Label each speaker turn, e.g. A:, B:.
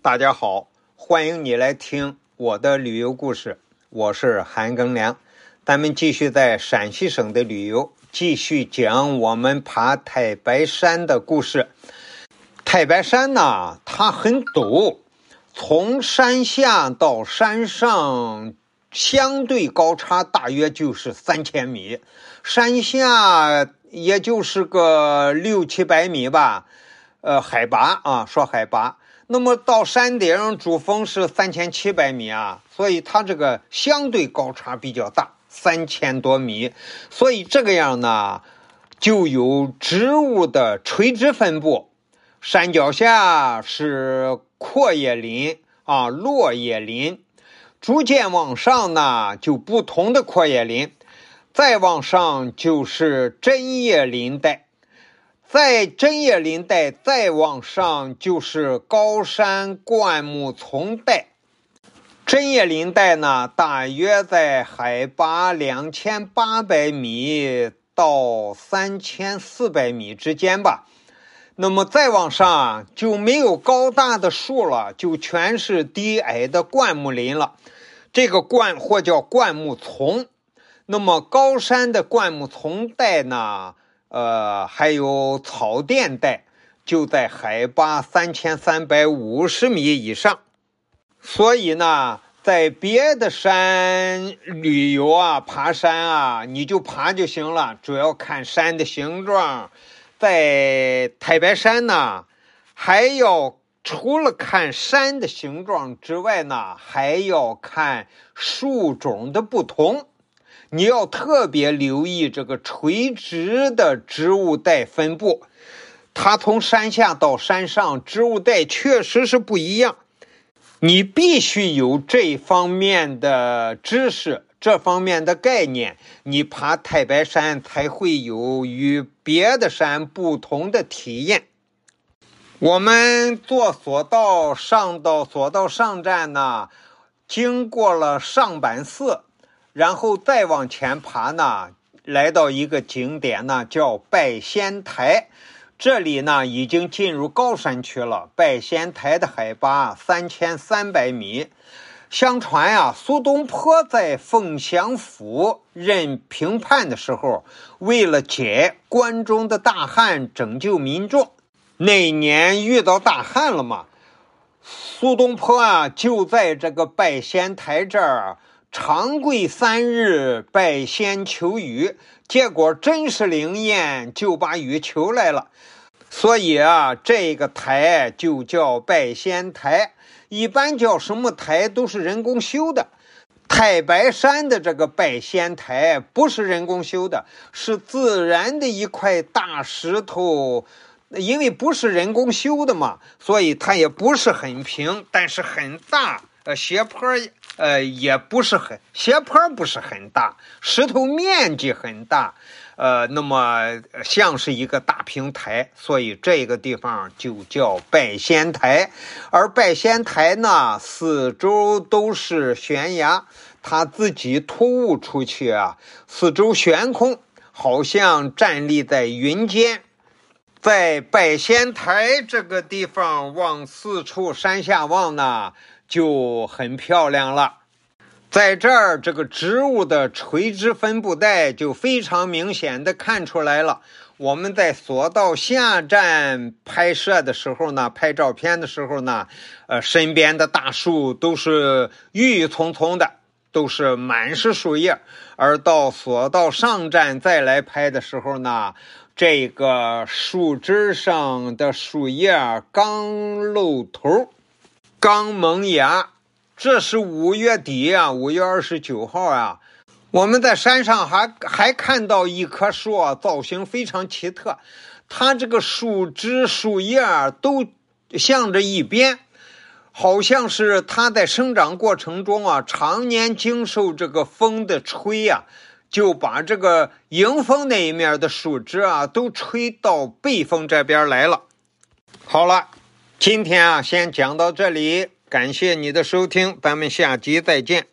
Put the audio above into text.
A: 大家好，欢迎你来听我的旅游故事，我是韩庚良。咱们继续在陕西省的旅游，继续讲我们爬太白山的故事。太白山呢，它很陡，从山下到山上相对高差大约就是三千米，山下也就是个六七百米吧。呃，海拔啊，说海拔。那么到山顶主峰是三千七百米啊，所以它这个相对高差比较大，三千多米。所以这个样呢，就有植物的垂直分布，山脚下是阔叶林啊，落叶林，逐渐往上呢，就不同的阔叶林，再往上就是针叶林带。在针叶林带再往上就是高山灌木丛带，针叶林带呢，大约在海拔两千八百米到三千四百米之间吧。那么再往上就没有高大的树了，就全是低矮的灌木林了。这个灌或叫灌木丛。那么高山的灌木丛带呢？呃，还有草甸带，就在海拔三千三百五十米以上。所以呢，在别的山旅游啊、爬山啊，你就爬就行了，主要看山的形状。在太白山呢，还要除了看山的形状之外呢，还要看树种的不同。你要特别留意这个垂直的植物带分布，它从山下到山上，植物带确实是不一样。你必须有这方面的知识，这方面的概念，你爬太白山才会有与别的山不同的体验。我们坐索道上到索道上站呢，经过了上板寺。然后再往前爬呢，来到一个景点呢，叫拜仙台。这里呢，已经进入高山区了。拜仙台的海拔三千三百米。相传呀，苏东坡在凤翔府任评判的时候，为了解关中的大旱，拯救民众，那年遇到大旱了嘛，苏东坡啊，就在这个拜仙台这儿。长跪三日拜仙求雨，结果真是灵验，就把雨求来了。所以啊，这个台就叫拜仙台。一般叫什么台都是人工修的。太白山的这个拜仙台不是人工修的，是自然的一块大石头。因为不是人工修的嘛，所以它也不是很平，但是很大。呃，斜坡呃也不是很斜坡，不是很大，石头面积很大，呃，那么像是一个大平台，所以这个地方就叫拜仙台。而拜仙台呢，四周都是悬崖，它自己突兀出去啊，四周悬空，好像站立在云间。在拜仙台这个地方，往四处山下望呢。就很漂亮了，在这儿，这个植物的垂直分布带就非常明显的看出来了。我们在索道下站拍摄的时候呢，拍照片的时候呢，呃，身边的大树都是郁郁葱葱的，都是满是树叶。而到索道上站再来拍的时候呢，这个树枝上的树叶刚露头。刚萌芽，这是五月底啊，五月二十九号啊。我们在山上还还看到一棵树啊，造型非常奇特，它这个树枝、树叶都向着一边，好像是它在生长过程中啊，常年经受这个风的吹呀，就把这个迎风那一面的树枝啊，都吹到背风这边来了。好了。今天啊，先讲到这里，感谢你的收听，咱们下集再见。